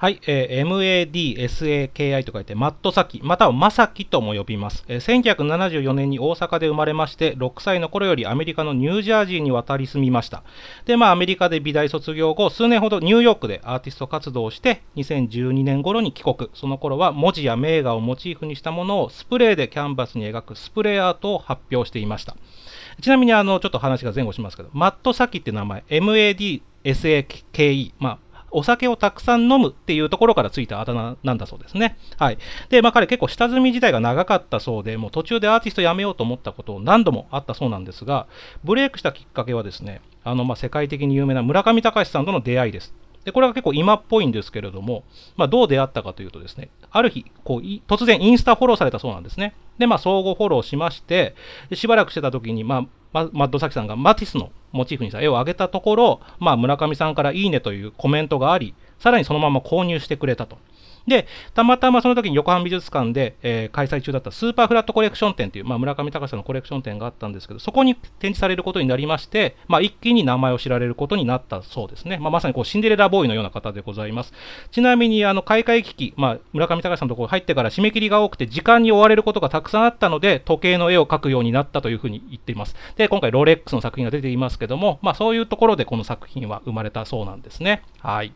はい、えー MADSAKI と書いて、マットサキ、またはマサキとも呼びます、えー1974年に大阪で生まれまして、6歳の頃よりアメリカのニュージャージーに渡り住みました。で、まあ、アメリカで美大卒業後、数年ほどニューヨークでアーティスト活動をして、2012年頃に帰国。その頃は文字や名画をモチーフにしたものをスプレーでキャンバスに描くスプレーアートを発表していました。ちなみに、あの、ちょっと話が前後しますけど、マットサキって名前、MADSAKE、まあ、お酒をたくさん飲むっていうところからついたあだ名なんだそうですね。はい。で、まあ彼結構下積み時代が長かったそうで、もう途中でアーティスト辞めようと思ったことを何度もあったそうなんですが、ブレイクしたきっかけはですね、あの、まあ世界的に有名な村上隆さんとの出会いです。で、これは結構今っぽいんですけれども、まあどう出会ったかというとですね、ある日、こう、突然インスタフォローされたそうなんですね。で、まあ相互フォローしまして、しばらくしてた時に、まあ、まマッドサキさんがマティスのモチーフにした絵を上げたところ、まあ、村上さんからいいねというコメントがあり、さらにそのまま購入してくれたと。で、たまたまその時に横浜美術館で、えー開催中だったスーパーフラットコレクション展という、まあ、村上隆さんのコレクション展があったんですけど、そこに展示されることになりまして、まあ、一気に名前を知られることになったそうですね。まあ、まさにこうシンデレラボーイのような方でございます。ちなみに、あの、開会危機、まあ、村上隆さんのところ入ってから締め切りが多くて、時間に追われることがたくさんあったので、時計の絵を描くようになったというふうに言っています。で、今回ロレックスの作品が出ていますけども、まあ、そういうところでこの作品は生まれたそうなんですね。はい。